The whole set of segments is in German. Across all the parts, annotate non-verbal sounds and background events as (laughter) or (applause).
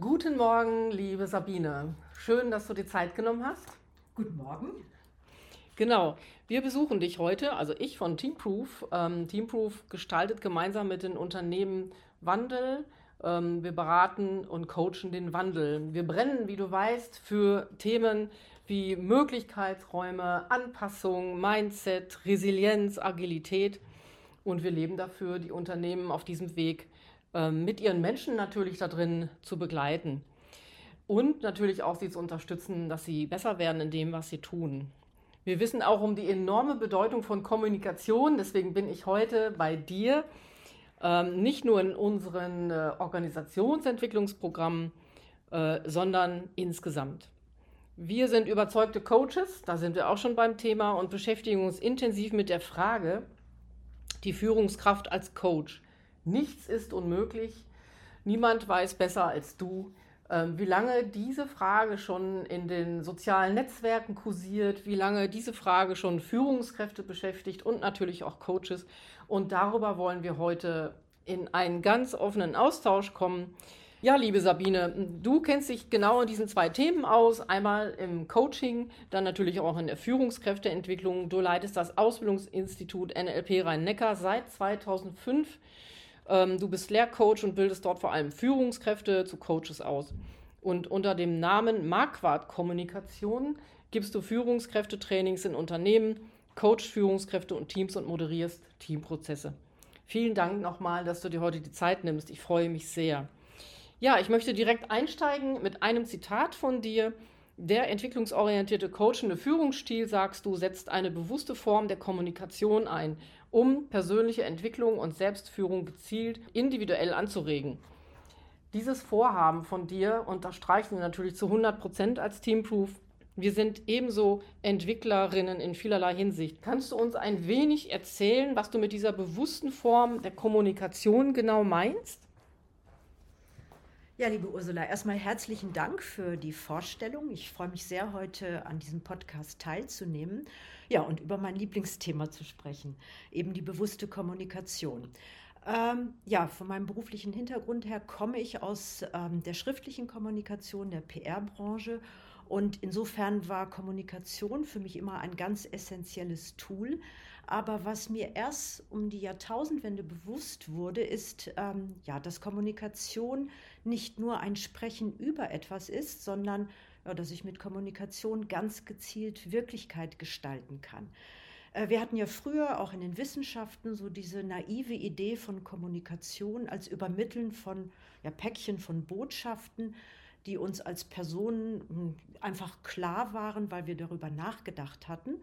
Guten Morgen, liebe Sabine. Schön, dass du dir Zeit genommen hast. Guten Morgen. Genau, wir besuchen dich heute, also ich von Teamproof. Ähm, Teamproof gestaltet gemeinsam mit den Unternehmen Wandel. Ähm, wir beraten und coachen den Wandel. Wir brennen, wie du weißt, für Themen wie Möglichkeitsräume, Anpassung, Mindset, Resilienz, Agilität. Und wir leben dafür, die Unternehmen auf diesem Weg ähm, mit ihren Menschen natürlich da drin zu begleiten. Und natürlich auch sie zu unterstützen, dass sie besser werden in dem, was sie tun. Wir wissen auch um die enorme Bedeutung von Kommunikation. Deswegen bin ich heute bei dir, ähm, nicht nur in unseren äh, Organisationsentwicklungsprogrammen, äh, sondern insgesamt. Wir sind überzeugte Coaches, da sind wir auch schon beim Thema und beschäftigen uns intensiv mit der Frage, die Führungskraft als Coach. Nichts ist unmöglich. Niemand weiß besser als du, ähm, wie lange diese Frage schon in den sozialen Netzwerken kursiert, wie lange diese Frage schon Führungskräfte beschäftigt und natürlich auch Coaches. Und darüber wollen wir heute in einen ganz offenen Austausch kommen. Ja, liebe Sabine, du kennst dich genau in diesen zwei Themen aus. Einmal im Coaching, dann natürlich auch in der Führungskräfteentwicklung. Du leitest das Ausbildungsinstitut NLP Rhein-Neckar seit 2005. Ähm, du bist Lehrcoach und bildest dort vor allem Führungskräfte zu Coaches aus. Und unter dem Namen Marquardt Kommunikation gibst du Führungskräftetrainings in Unternehmen, coachst Führungskräfte und Teams und moderierst Teamprozesse. Vielen Dank nochmal, dass du dir heute die Zeit nimmst. Ich freue mich sehr. Ja, ich möchte direkt einsteigen mit einem Zitat von dir. Der entwicklungsorientierte coachende Führungsstil, sagst du, setzt eine bewusste Form der Kommunikation ein um persönliche Entwicklung und Selbstführung gezielt individuell anzuregen. Dieses Vorhaben von dir unterstreichen wir natürlich zu 100 Prozent als Teamproof. Wir sind ebenso Entwicklerinnen in vielerlei Hinsicht. Kannst du uns ein wenig erzählen, was du mit dieser bewussten Form der Kommunikation genau meinst? Ja, liebe Ursula, erstmal herzlichen Dank für die Vorstellung. Ich freue mich sehr, heute an diesem Podcast teilzunehmen. Ja, und über mein Lieblingsthema zu sprechen, eben die bewusste Kommunikation. Ähm, ja, von meinem beruflichen Hintergrund her komme ich aus ähm, der schriftlichen Kommunikation, der PR-Branche. Und insofern war Kommunikation für mich immer ein ganz essentielles Tool. Aber was mir erst um die Jahrtausendwende bewusst wurde, ist, ähm, ja, dass Kommunikation nicht nur ein Sprechen über etwas ist, sondern ja, dass ich mit Kommunikation ganz gezielt Wirklichkeit gestalten kann. Äh, wir hatten ja früher auch in den Wissenschaften so diese naive Idee von Kommunikation als Übermitteln von ja, Päckchen von Botschaften, die uns als Personen hm, einfach klar waren, weil wir darüber nachgedacht hatten.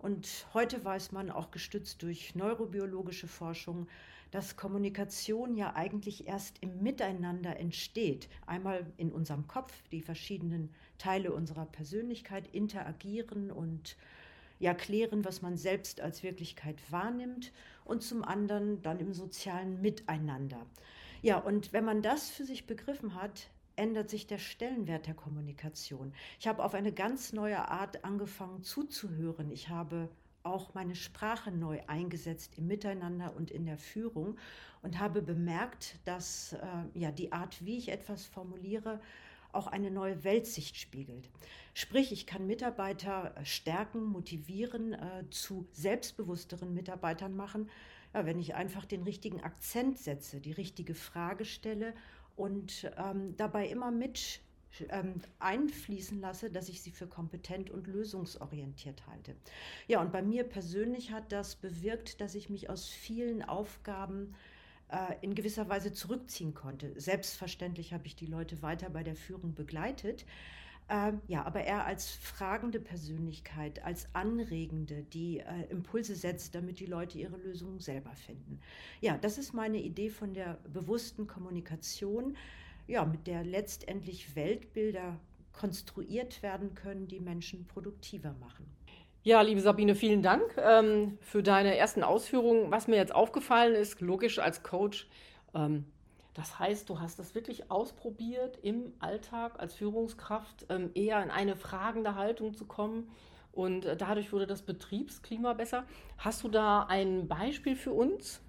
Und heute weiß man auch gestützt durch neurobiologische Forschung, dass Kommunikation ja eigentlich erst im Miteinander entsteht. Einmal in unserem Kopf, die verschiedenen Teile unserer Persönlichkeit interagieren und ja klären, was man selbst als Wirklichkeit wahrnimmt und zum anderen dann im sozialen Miteinander. Ja, und wenn man das für sich begriffen hat, ändert sich der Stellenwert der Kommunikation. Ich habe auf eine ganz neue Art angefangen zuzuhören. Ich habe auch meine Sprache neu eingesetzt im Miteinander und in der Führung und habe bemerkt, dass äh, ja die Art, wie ich etwas formuliere, auch eine neue Weltsicht spiegelt. Sprich, ich kann Mitarbeiter äh, stärken, motivieren, äh, zu selbstbewussteren Mitarbeitern machen, ja, wenn ich einfach den richtigen Akzent setze, die richtige Frage stelle und ähm, dabei immer mit ähm, einfließen lasse, dass ich sie für kompetent und lösungsorientiert halte. Ja, und bei mir persönlich hat das bewirkt, dass ich mich aus vielen Aufgaben äh, in gewisser Weise zurückziehen konnte. Selbstverständlich habe ich die Leute weiter bei der Führung begleitet. Äh, ja, aber eher als fragende Persönlichkeit, als anregende, die äh, Impulse setzt, damit die Leute ihre Lösungen selber finden. Ja, das ist meine Idee von der bewussten Kommunikation, ja, mit der letztendlich Weltbilder konstruiert werden können, die Menschen produktiver machen. Ja, liebe Sabine, vielen Dank ähm, für deine ersten Ausführungen. Was mir jetzt aufgefallen ist, logisch als Coach, ähm, das heißt, du hast das wirklich ausprobiert im Alltag als Führungskraft, ähm, eher in eine fragende Haltung zu kommen und äh, dadurch wurde das Betriebsklima besser. Hast du da ein Beispiel für uns?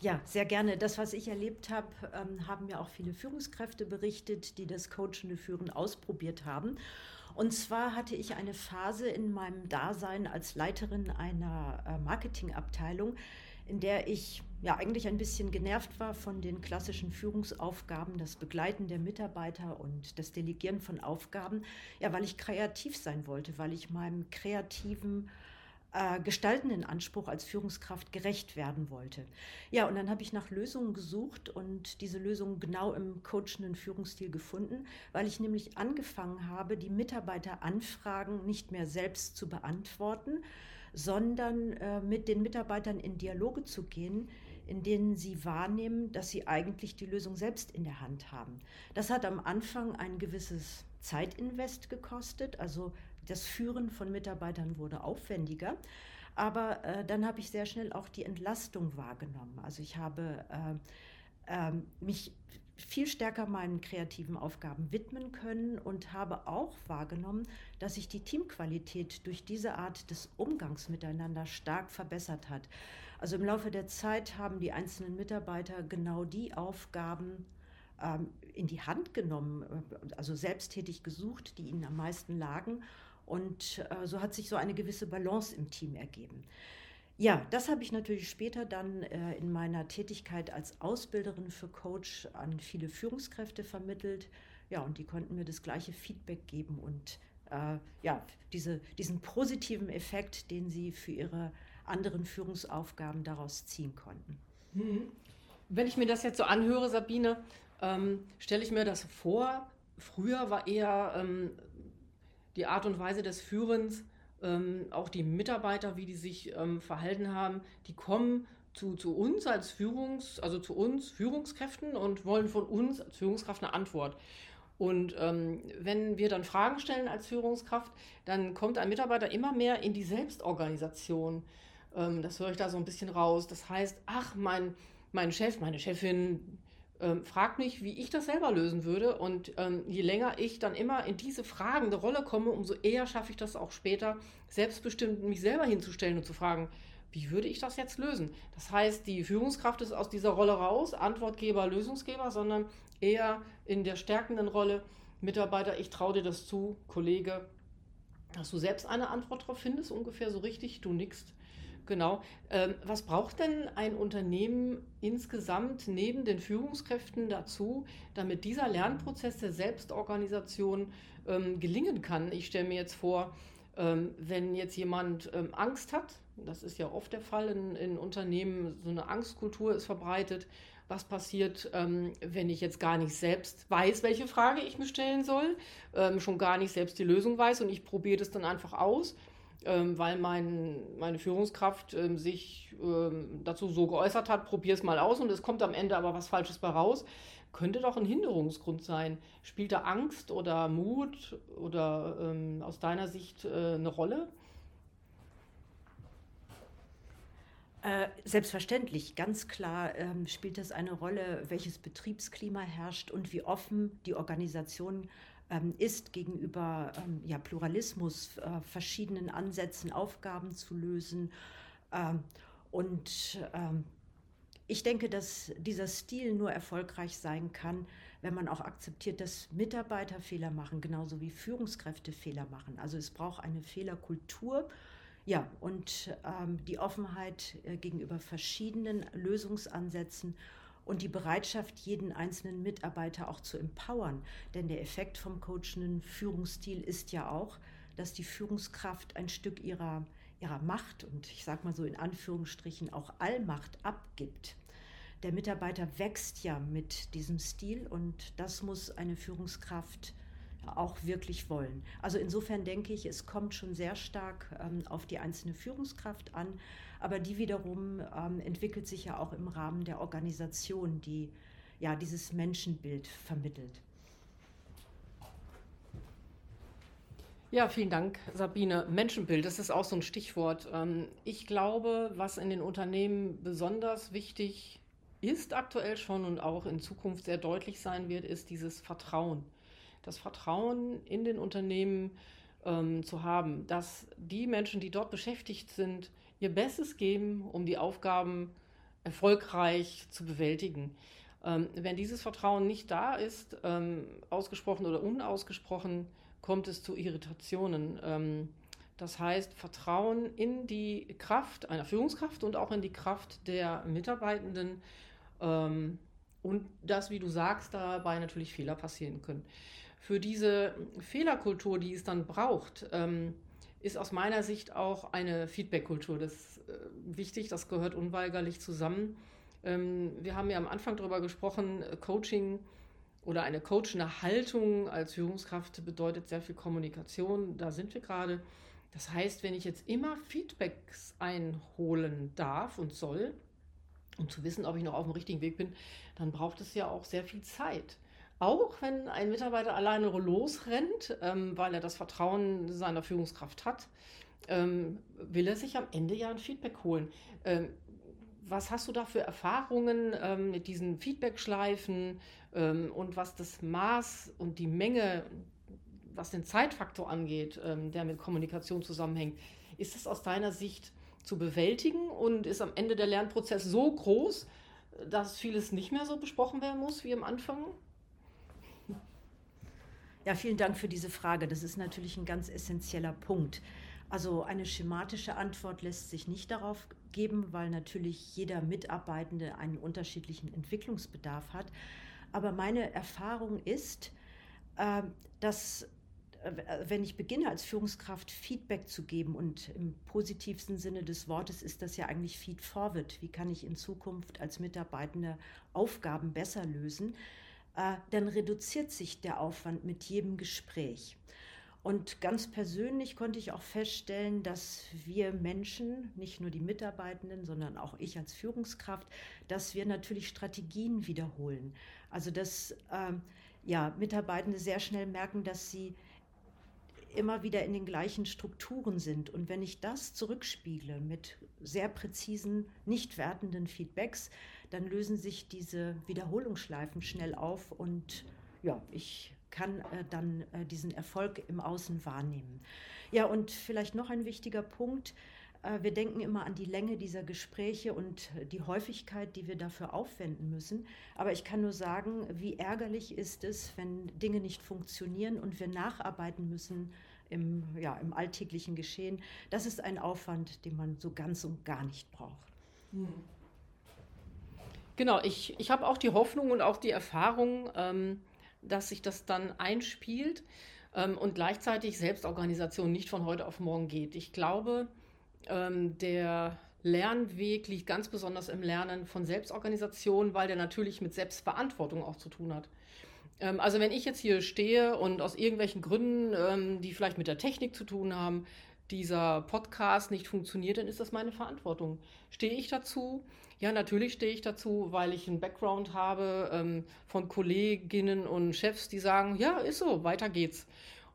Ja, sehr gerne. Das, was ich erlebt habe, ähm, haben mir auch viele Führungskräfte berichtet, die das coachende Führen ausprobiert haben. Und zwar hatte ich eine Phase in meinem Dasein als Leiterin einer äh, Marketingabteilung, in der ich ja eigentlich ein bisschen genervt war von den klassischen Führungsaufgaben, das Begleiten der Mitarbeiter und das Delegieren von Aufgaben, ja, weil ich kreativ sein wollte, weil ich meinem kreativen äh, gestaltenden Anspruch als Führungskraft gerecht werden wollte. Ja, und dann habe ich nach Lösungen gesucht und diese Lösung genau im coachenden Führungsstil gefunden, weil ich nämlich angefangen habe, die Mitarbeiteranfragen nicht mehr selbst zu beantworten, sondern äh, mit den Mitarbeitern in Dialoge zu gehen, in denen sie wahrnehmen, dass sie eigentlich die Lösung selbst in der Hand haben. Das hat am Anfang ein gewisses Zeitinvest gekostet, also das Führen von Mitarbeitern wurde aufwendiger. Aber äh, dann habe ich sehr schnell auch die Entlastung wahrgenommen. Also ich habe äh, äh, mich viel stärker meinen kreativen Aufgaben widmen können und habe auch wahrgenommen, dass sich die Teamqualität durch diese Art des Umgangs miteinander stark verbessert hat. Also im Laufe der Zeit haben die einzelnen Mitarbeiter genau die Aufgaben ähm, in die Hand genommen, äh, also selbsttätig gesucht, die ihnen am meisten lagen. Und äh, so hat sich so eine gewisse Balance im Team ergeben. Ja, das habe ich natürlich später dann äh, in meiner Tätigkeit als Ausbilderin für Coach an viele Führungskräfte vermittelt. Ja, und die konnten mir das gleiche Feedback geben und äh, ja, diese, diesen positiven Effekt, den sie für ihre anderen Führungsaufgaben daraus ziehen konnten. Mhm. Wenn ich mir das jetzt so anhöre, Sabine, ähm, stelle ich mir das vor. Früher war eher ähm, die Art und Weise des Führens, ähm, auch die Mitarbeiter, wie die sich ähm, verhalten haben, die kommen zu, zu uns als Führungs-, also zu uns Führungskräften und wollen von uns als Führungskraft eine Antwort. Und ähm, wenn wir dann Fragen stellen als Führungskraft, dann kommt ein Mitarbeiter immer mehr in die Selbstorganisation. Ähm, das höre ich da so ein bisschen raus. Das heißt, ach, mein, mein Chef, meine Chefin ähm, fragt mich, wie ich das selber lösen würde. Und ähm, je länger ich dann immer in diese fragende Rolle komme, umso eher schaffe ich das auch später, selbstbestimmt mich selber hinzustellen und zu fragen, wie würde ich das jetzt lösen? Das heißt, die Führungskraft ist aus dieser Rolle raus, Antwortgeber, Lösungsgeber, sondern eher in der stärkenden Rolle, Mitarbeiter, ich traue dir das zu, Kollege, dass du selbst eine Antwort darauf findest, ungefähr so richtig, du nickst. Genau. Ähm, was braucht denn ein Unternehmen insgesamt neben den Führungskräften dazu, damit dieser Lernprozess der Selbstorganisation ähm, gelingen kann? Ich stelle mir jetzt vor, ähm, wenn jetzt jemand ähm, Angst hat, das ist ja oft der Fall in, in Unternehmen, so eine Angstkultur ist verbreitet. Was passiert, ähm, wenn ich jetzt gar nicht selbst weiß, welche Frage ich mir stellen soll, ähm, schon gar nicht selbst die Lösung weiß und ich probiere das dann einfach aus? Ähm, weil mein, meine Führungskraft ähm, sich ähm, dazu so geäußert hat, probier es mal aus und es kommt am Ende aber was Falsches bei raus, könnte doch ein Hinderungsgrund sein. Spielt da Angst oder Mut oder ähm, aus deiner Sicht äh, eine Rolle? Äh, selbstverständlich, ganz klar ähm, spielt das eine Rolle, welches Betriebsklima herrscht und wie offen die Organisation ähm, ist, gegenüber ähm, ja, Pluralismus, äh, verschiedenen Ansätzen, Aufgaben zu lösen. Ähm, und ähm, ich denke, dass dieser Stil nur erfolgreich sein kann, wenn man auch akzeptiert, dass Mitarbeiter Fehler machen, genauso wie Führungskräfte Fehler machen. Also es braucht eine Fehlerkultur. Ja, und ähm, die Offenheit äh, gegenüber verschiedenen Lösungsansätzen und die Bereitschaft, jeden einzelnen Mitarbeiter auch zu empowern. Denn der Effekt vom coachenden Führungsstil ist ja auch, dass die Führungskraft ein Stück ihrer, ihrer Macht und ich sage mal so in Anführungsstrichen auch Allmacht abgibt. Der Mitarbeiter wächst ja mit diesem Stil und das muss eine Führungskraft auch wirklich wollen. Also insofern denke ich, es kommt schon sehr stark ähm, auf die einzelne Führungskraft an, aber die wiederum ähm, entwickelt sich ja auch im Rahmen der Organisation, die ja dieses Menschenbild vermittelt. Ja, vielen Dank, Sabine. Menschenbild, das ist auch so ein Stichwort. Ähm, ich glaube, was in den Unternehmen besonders wichtig ist aktuell schon und auch in Zukunft sehr deutlich sein wird, ist dieses Vertrauen. Das Vertrauen in den Unternehmen ähm, zu haben, dass die Menschen, die dort beschäftigt sind, ihr Bestes geben, um die Aufgaben erfolgreich zu bewältigen. Ähm, wenn dieses Vertrauen nicht da ist, ähm, ausgesprochen oder unausgesprochen, kommt es zu Irritationen. Ähm, das heißt, Vertrauen in die Kraft einer Führungskraft und auch in die Kraft der Mitarbeitenden ähm, und dass, wie du sagst, dabei natürlich Fehler passieren können. Für diese Fehlerkultur, die es dann braucht, ähm, ist aus meiner Sicht auch eine Feedback-Kultur. Das äh, wichtig, das gehört unweigerlich zusammen. Ähm, wir haben ja am Anfang darüber gesprochen, äh, Coaching oder eine coachende Haltung als Führungskraft bedeutet sehr viel Kommunikation. Da sind wir gerade. Das heißt, wenn ich jetzt immer Feedbacks einholen darf und soll, um zu wissen, ob ich noch auf dem richtigen Weg bin, dann braucht es ja auch sehr viel Zeit. Auch wenn ein Mitarbeiter alleine losrennt, ähm, weil er das Vertrauen seiner Führungskraft hat, ähm, will er sich am Ende ja ein Feedback holen. Ähm, was hast du da für Erfahrungen ähm, mit diesen Feedback-Schleifen ähm, und was das Maß und die Menge, was den Zeitfaktor angeht, ähm, der mit Kommunikation zusammenhängt? Ist das aus deiner Sicht zu bewältigen und ist am Ende der Lernprozess so groß, dass vieles nicht mehr so besprochen werden muss wie am Anfang? Ja, vielen Dank für diese Frage. Das ist natürlich ein ganz essentieller Punkt. Also eine schematische Antwort lässt sich nicht darauf geben, weil natürlich jeder Mitarbeitende einen unterschiedlichen Entwicklungsbedarf hat. Aber meine Erfahrung ist, ähm, dass äh, wenn ich beginne als Führungskraft Feedback zu geben und im positivsten Sinne des Wortes ist das ja eigentlich Feed Forward, wie kann ich in Zukunft als Mitarbeitende Aufgaben besser lösen, dann reduziert sich der Aufwand mit jedem Gespräch. Und ganz persönlich konnte ich auch feststellen, dass wir Menschen, nicht nur die Mitarbeitenden, sondern auch ich als Führungskraft, dass wir natürlich Strategien wiederholen. Also dass äh, ja, Mitarbeitende sehr schnell merken, dass sie immer wieder in den gleichen Strukturen sind. Und wenn ich das zurückspiegle mit sehr präzisen, nicht wertenden Feedbacks, dann lösen sich diese Wiederholungsschleifen schnell auf und ja, ich kann äh, dann äh, diesen Erfolg im Außen wahrnehmen. Ja, und vielleicht noch ein wichtiger Punkt. Äh, wir denken immer an die Länge dieser Gespräche und die Häufigkeit, die wir dafür aufwenden müssen. Aber ich kann nur sagen, wie ärgerlich ist es, wenn Dinge nicht funktionieren und wir nacharbeiten müssen im, ja, im alltäglichen Geschehen. Das ist ein Aufwand, den man so ganz und gar nicht braucht. Hm. Genau, ich, ich habe auch die Hoffnung und auch die Erfahrung, ähm, dass sich das dann einspielt ähm, und gleichzeitig Selbstorganisation nicht von heute auf morgen geht. Ich glaube, ähm, der Lernweg liegt ganz besonders im Lernen von Selbstorganisation, weil der natürlich mit Selbstverantwortung auch zu tun hat. Ähm, also wenn ich jetzt hier stehe und aus irgendwelchen Gründen, ähm, die vielleicht mit der Technik zu tun haben, dieser Podcast nicht funktioniert, dann ist das meine Verantwortung. Stehe ich dazu? Ja, natürlich stehe ich dazu, weil ich einen Background habe ähm, von Kolleginnen und Chefs, die sagen, ja, ist so, weiter geht's.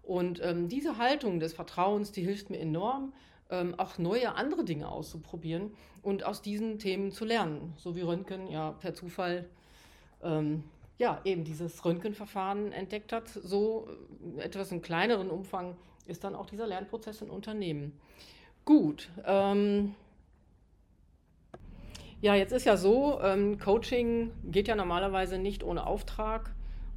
Und ähm, diese Haltung des Vertrauens, die hilft mir enorm, ähm, auch neue andere Dinge auszuprobieren und aus diesen Themen zu lernen. So wie Röntgen ja per Zufall ähm, ja eben dieses Röntgenverfahren entdeckt hat. So äh, etwas im kleineren Umfang ist dann auch dieser Lernprozess in Unternehmen. Gut. Ähm, ja, jetzt ist ja so, ähm, Coaching geht ja normalerweise nicht ohne Auftrag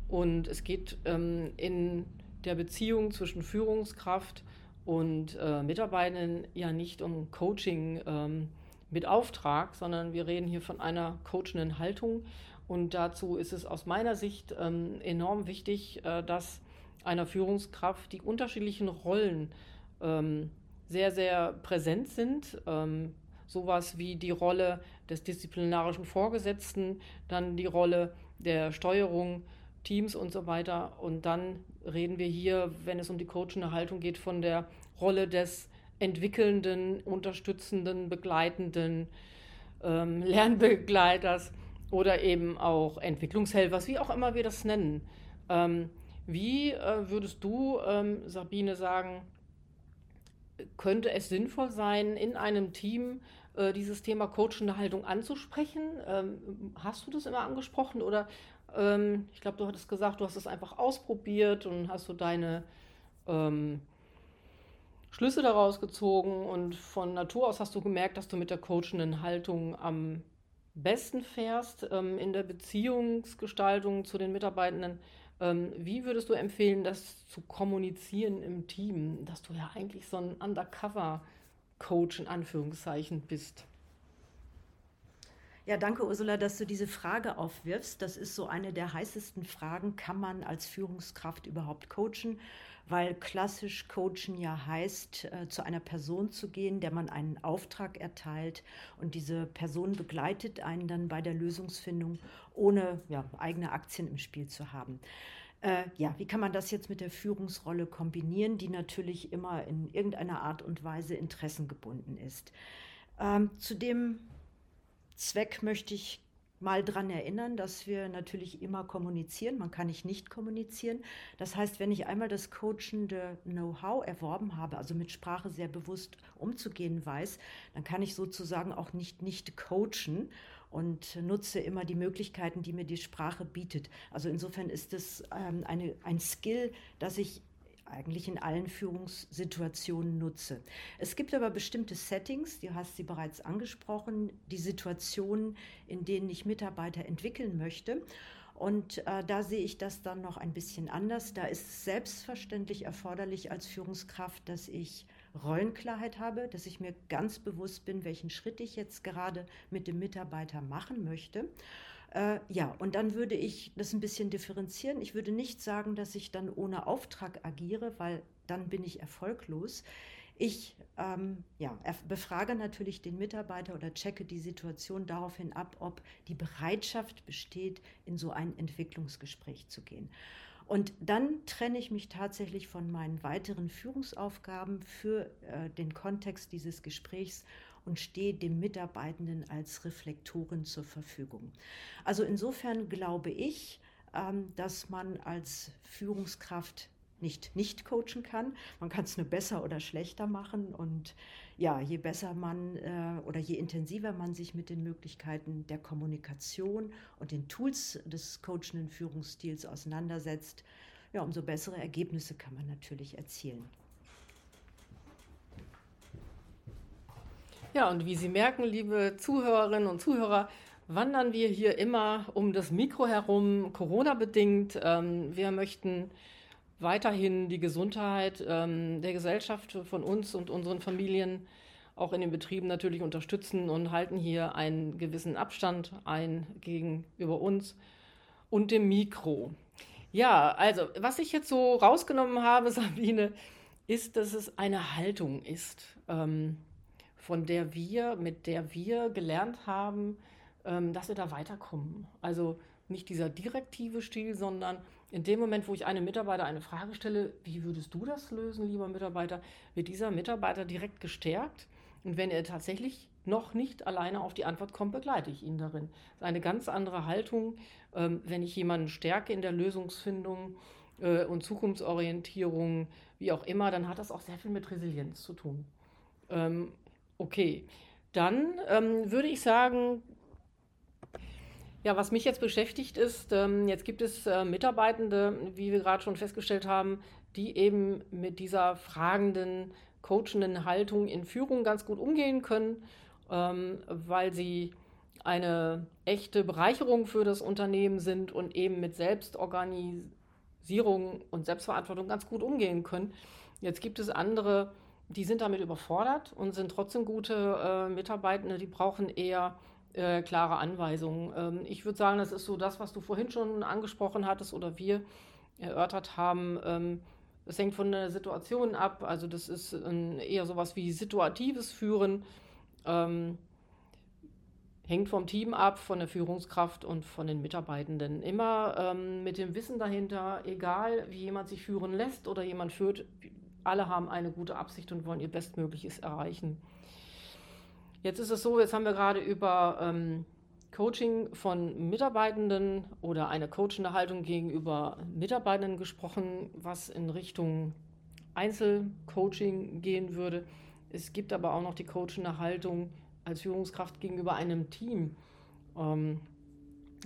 und es geht ähm, in der Beziehung zwischen Führungskraft und äh, Mitarbeitenden ja nicht um Coaching ähm, mit Auftrag, sondern wir reden hier von einer coachenden Haltung. Und dazu ist es aus meiner Sicht ähm, enorm wichtig, äh, dass einer Führungskraft die unterschiedlichen Rollen ähm, sehr, sehr präsent sind. Sowas wie die Rolle des disziplinarischen Vorgesetzten, dann die Rolle der Steuerung, Teams und so weiter. Und dann reden wir hier, wenn es um die coachende Haltung geht, von der Rolle des entwickelnden, unterstützenden, begleitenden ähm, (laughs) Lernbegleiters oder eben auch Entwicklungshelfers, wie auch immer wir das nennen. Ähm, wie äh, würdest du, ähm, Sabine, sagen, könnte es sinnvoll sein, in einem Team äh, dieses Thema coachende Haltung anzusprechen? Ähm, hast du das immer angesprochen oder ähm, ich glaube, du hattest gesagt, du hast es einfach ausprobiert und hast so deine ähm, Schlüsse daraus gezogen und von Natur aus hast du gemerkt, dass du mit der coachenden Haltung am besten fährst ähm, in der Beziehungsgestaltung zu den Mitarbeitenden. Ähm, wie würdest du empfehlen, das zu kommunizieren im Team, dass du ja eigentlich so ein Undercover-Coach in Anführungszeichen bist? Ja, danke Ursula, dass du diese Frage aufwirfst. Das ist so eine der heißesten Fragen. Kann man als Führungskraft überhaupt coachen? Weil klassisch coachen ja heißt, äh, zu einer Person zu gehen, der man einen Auftrag erteilt und diese Person begleitet einen dann bei der Lösungsfindung, ohne ja, eigene Aktien im Spiel zu haben. Äh, ja, wie kann man das jetzt mit der Führungsrolle kombinieren, die natürlich immer in irgendeiner Art und Weise interessengebunden ist? Ähm, zu dem Zweck möchte ich mal daran erinnern, dass wir natürlich immer kommunizieren. Man kann nicht nicht kommunizieren. Das heißt, wenn ich einmal das coachende Know-how erworben habe, also mit Sprache sehr bewusst umzugehen weiß, dann kann ich sozusagen auch nicht nicht coachen und nutze immer die Möglichkeiten, die mir die Sprache bietet. Also insofern ist es ähm, eine, ein Skill, das ich eigentlich in allen Führungssituationen nutze. Es gibt aber bestimmte Settings, du hast sie bereits angesprochen, die Situationen, in denen ich Mitarbeiter entwickeln möchte. Und äh, da sehe ich das dann noch ein bisschen anders. Da ist es selbstverständlich erforderlich als Führungskraft, dass ich Rollenklarheit habe, dass ich mir ganz bewusst bin, welchen Schritt ich jetzt gerade mit dem Mitarbeiter machen möchte. Äh, ja, und dann würde ich das ein bisschen differenzieren. Ich würde nicht sagen, dass ich dann ohne Auftrag agiere, weil dann bin ich erfolglos. Ich ähm, ja, befrage natürlich den Mitarbeiter oder checke die Situation daraufhin ab, ob die Bereitschaft besteht, in so ein Entwicklungsgespräch zu gehen. Und dann trenne ich mich tatsächlich von meinen weiteren Führungsaufgaben für äh, den Kontext dieses Gesprächs und stehe dem Mitarbeitenden als Reflektorin zur Verfügung. Also insofern glaube ich, ähm, dass man als Führungskraft nicht nicht coachen kann. Man kann es nur besser oder schlechter machen. Und ja, je besser man äh, oder je intensiver man sich mit den Möglichkeiten der Kommunikation und den Tools des coachenden Führungsstils auseinandersetzt, ja, umso bessere Ergebnisse kann man natürlich erzielen. Ja, und wie Sie merken, liebe Zuhörerinnen und Zuhörer, wandern wir hier immer um das Mikro herum, Corona-bedingt. Ähm, wir möchten weiterhin die Gesundheit ähm, der Gesellschaft von uns und unseren Familien auch in den Betrieben natürlich unterstützen und halten hier einen gewissen Abstand ein gegenüber uns und dem Mikro. Ja, also was ich jetzt so rausgenommen habe, (laughs) Sabine, ist, dass es eine Haltung ist. Ähm, von der wir, mit der wir gelernt haben, ähm, dass wir da weiterkommen. Also nicht dieser direktive Stil, sondern in dem Moment, wo ich einem Mitarbeiter eine Frage stelle, wie würdest du das lösen, lieber Mitarbeiter, wird dieser Mitarbeiter direkt gestärkt. Und wenn er tatsächlich noch nicht alleine auf die Antwort kommt, begleite ich ihn darin. Das ist eine ganz andere Haltung, ähm, wenn ich jemanden stärke in der Lösungsfindung äh, und Zukunftsorientierung, wie auch immer, dann hat das auch sehr viel mit Resilienz zu tun. Okay, dann ähm, würde ich sagen, ja, was mich jetzt beschäftigt ist, ähm, jetzt gibt es äh, Mitarbeitende, wie wir gerade schon festgestellt haben, die eben mit dieser fragenden, coachenden Haltung in Führung ganz gut umgehen können, ähm, weil sie eine echte Bereicherung für das Unternehmen sind und eben mit Selbstorganisierung und Selbstverantwortung ganz gut umgehen können. Jetzt gibt es andere, die sind damit überfordert und sind trotzdem gute äh, Mitarbeitende, die brauchen eher äh, klare Anweisungen. Ähm, ich würde sagen, das ist so das, was du vorhin schon angesprochen hattest oder wir erörtert haben. Ähm, das hängt von der Situation ab. Also das ist ein, eher sowas wie situatives Führen. Ähm, hängt vom Team ab, von der Führungskraft und von den Mitarbeitenden. Immer ähm, mit dem Wissen dahinter, egal wie jemand sich führen lässt oder jemand führt, alle haben eine gute Absicht und wollen ihr Bestmögliches erreichen. Jetzt ist es so, jetzt haben wir gerade über ähm, Coaching von Mitarbeitenden oder eine coachende Haltung gegenüber Mitarbeitenden gesprochen, was in Richtung Einzelcoaching gehen würde. Es gibt aber auch noch die coachende Haltung als Führungskraft gegenüber einem Team. Ähm,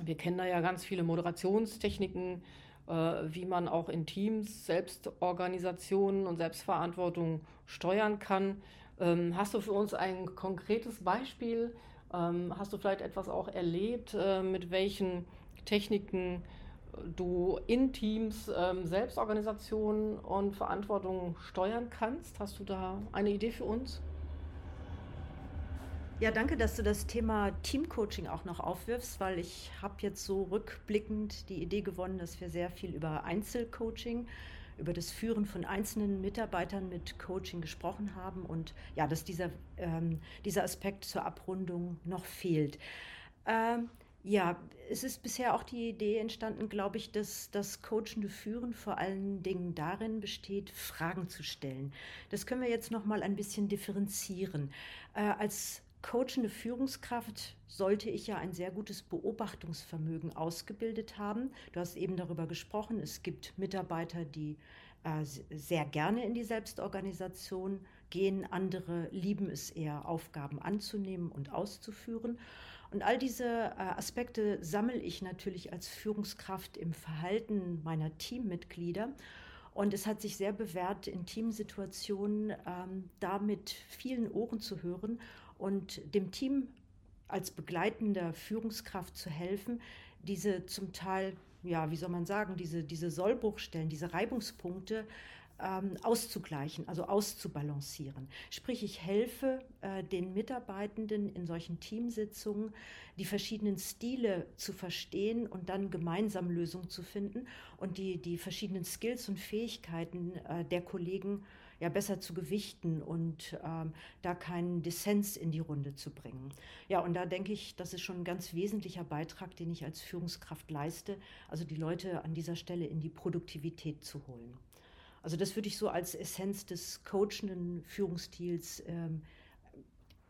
wir kennen da ja ganz viele Moderationstechniken, wie man auch in Teams Selbstorganisation und Selbstverantwortung steuern kann. Ähm, hast du für uns ein konkretes Beispiel, Ähm, hast du vielleicht etwas auch erlebt, äh, mit welchen Techniken du in Teams ähm, Selbstorganisation und Verantwortung steuern kannst? Hast du da eine Idee für uns? Ja, danke, dass du das Thema Teamcoaching auch noch aufwirfst, weil ich habe jetzt so rückblickend die Idee gewonnen, dass wir sehr viel über Einzelcoaching, über das Führen von einzelnen Mitarbeitern mit Coaching gesprochen haben und ja, dass dieser, ähm, dieser Aspekt zur Abrundung noch fehlt. Ähm, ja, es ist bisher auch die Idee entstanden, glaube ich, dass das coachende Führen vor allen Dingen darin besteht, Fragen zu stellen. Das können wir jetzt noch mal ein bisschen differenzieren. Äh, als coachende Führungskraft sollte ich ja ein sehr gutes Beobachtungsvermögen ausgebildet haben. Du hast eben darüber gesprochen, es gibt Mitarbeiter, die äh, sehr gerne in die Selbstorganisation gehen, andere lieben es eher, Aufgaben anzunehmen und auszuführen. Und all diese äh, Aspekte sammle ich natürlich als Führungskraft im Verhalten meiner Teammitglieder. Und es hat sich sehr bewährt, in Teamsituationen ähm, da mit vielen Ohren zu hören und dem Team als begleitender Führungskraft zu helfen, diese zum Teil, ja, wie soll man sagen, diese, diese Sollbruchstellen, diese Reibungspunkte ähm, auszugleichen, also auszubalancieren. Sprich, ich helfe äh, den Mitarbeitenden in solchen Teamsitzungen, die verschiedenen Stile zu verstehen und dann gemeinsam Lösungen zu finden und die, die verschiedenen Skills und Fähigkeiten äh, der Kollegen äh, ja besser zu gewichten und ähm, da keinen Dissens in die Runde zu bringen. Ja, und da denke ich, das ist schon ein ganz wesentlicher Beitrag, den ich als Führungskraft leiste, also die Leute an dieser Stelle in die Produktivität zu holen. Also das würde ich so als Essenz des coachenden Führungsstils ähm,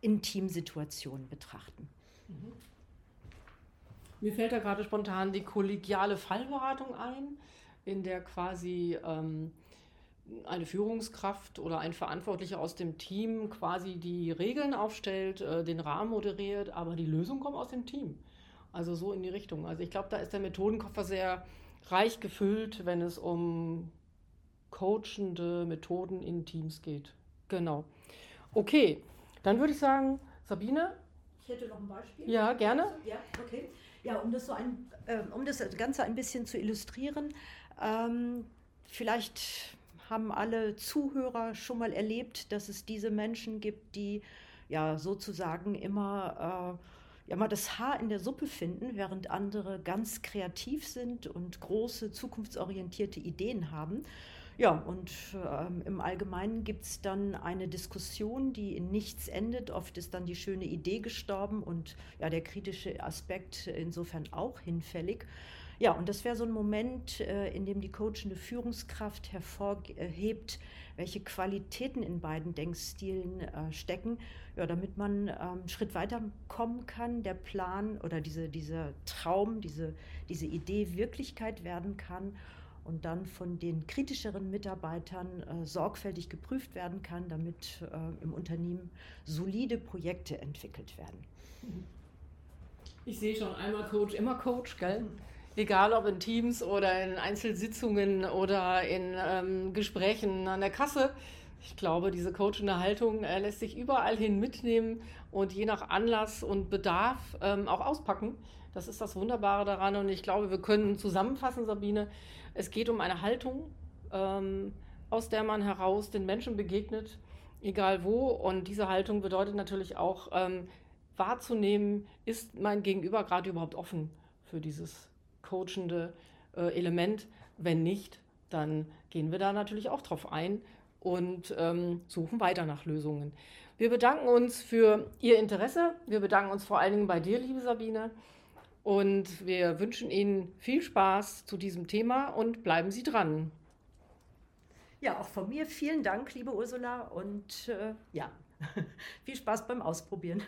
in Teamsituationen betrachten. Mhm. Mir fällt da gerade spontan die kollegiale Fallberatung ein, in der quasi ähm, eine Führungskraft oder ein Verantwortlicher aus dem Team quasi die Regeln aufstellt, äh, den Rahmen moderiert, aber die Lösung kommt aus dem Team. Also so in die Richtung. Also ich glaube, da ist der Methodenkoffer sehr reich gefüllt, wenn es um coachende Methoden in Teams geht. Genau. Okay, dann würde ich sagen, Sabine. Ich hätte noch ein Beispiel. Ja, gerne. Ja, okay. Ja, um das, so ein, äh, um das Ganze ein bisschen zu illustrieren, ähm, vielleicht haben alle Zuhörer schon mal erlebt, dass es diese Menschen gibt, die ja sozusagen immer, äh, ja, mal das Haar in der Suppe finden, während andere ganz kreativ sind und große zukunftsorientierte Ideen haben. Ja, und ähm, im Allgemeinen gibt es dann eine Diskussion, die in nichts endet. Oft ist dann die schöne Idee gestorben und ja, der kritische Aspekt insofern auch hinfällig. Ja, und das wäre so ein Moment, äh, in dem die coachende Führungskraft hervorhebt, welche Qualitäten in beiden Denkstilen äh, stecken, ja, damit man ähm, einen Schritt weiter kommen kann, der Plan oder diese, dieser Traum, diese, diese Idee Wirklichkeit werden kann und dann von den kritischeren Mitarbeitern äh, sorgfältig geprüft werden kann, damit im Unternehmen solide Projekte entwickelt werden. Ich sehe schon einmal Coach, immer Coach, gell? Egal ob in Teams oder in Einzelsitzungen oder in ähm, Gesprächen an der Kasse. Ich glaube, diese coachende Haltung äh, lässt sich überall hin mitnehmen und je nach Anlass und Bedarf ähm, auch auspacken. Das ist das Wunderbare daran. Und ich glaube, wir können zusammenfassen, Sabine, es geht um eine Haltung, ähm, aus der man heraus den Menschen begegnet, egal wo. Und diese Haltung bedeutet natürlich auch ähm, wahrzunehmen, ist mein Gegenüber gerade überhaupt offen für dieses coachende äh, Element. Wenn nicht, dann gehen wir da natürlich auch drauf ein und ähm, suchen weiter nach Lösungen. Wir bedanken uns für Ihr Interesse. Wir bedanken uns vor allen Dingen bei dir, liebe Sabine. Und wir wünschen Ihnen viel Spaß zu diesem Thema und bleiben Sie dran. Ja, auch von mir vielen Dank, liebe Ursula. Und äh, ja, (laughs) viel Spaß beim Ausprobieren.